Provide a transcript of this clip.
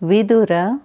Vidura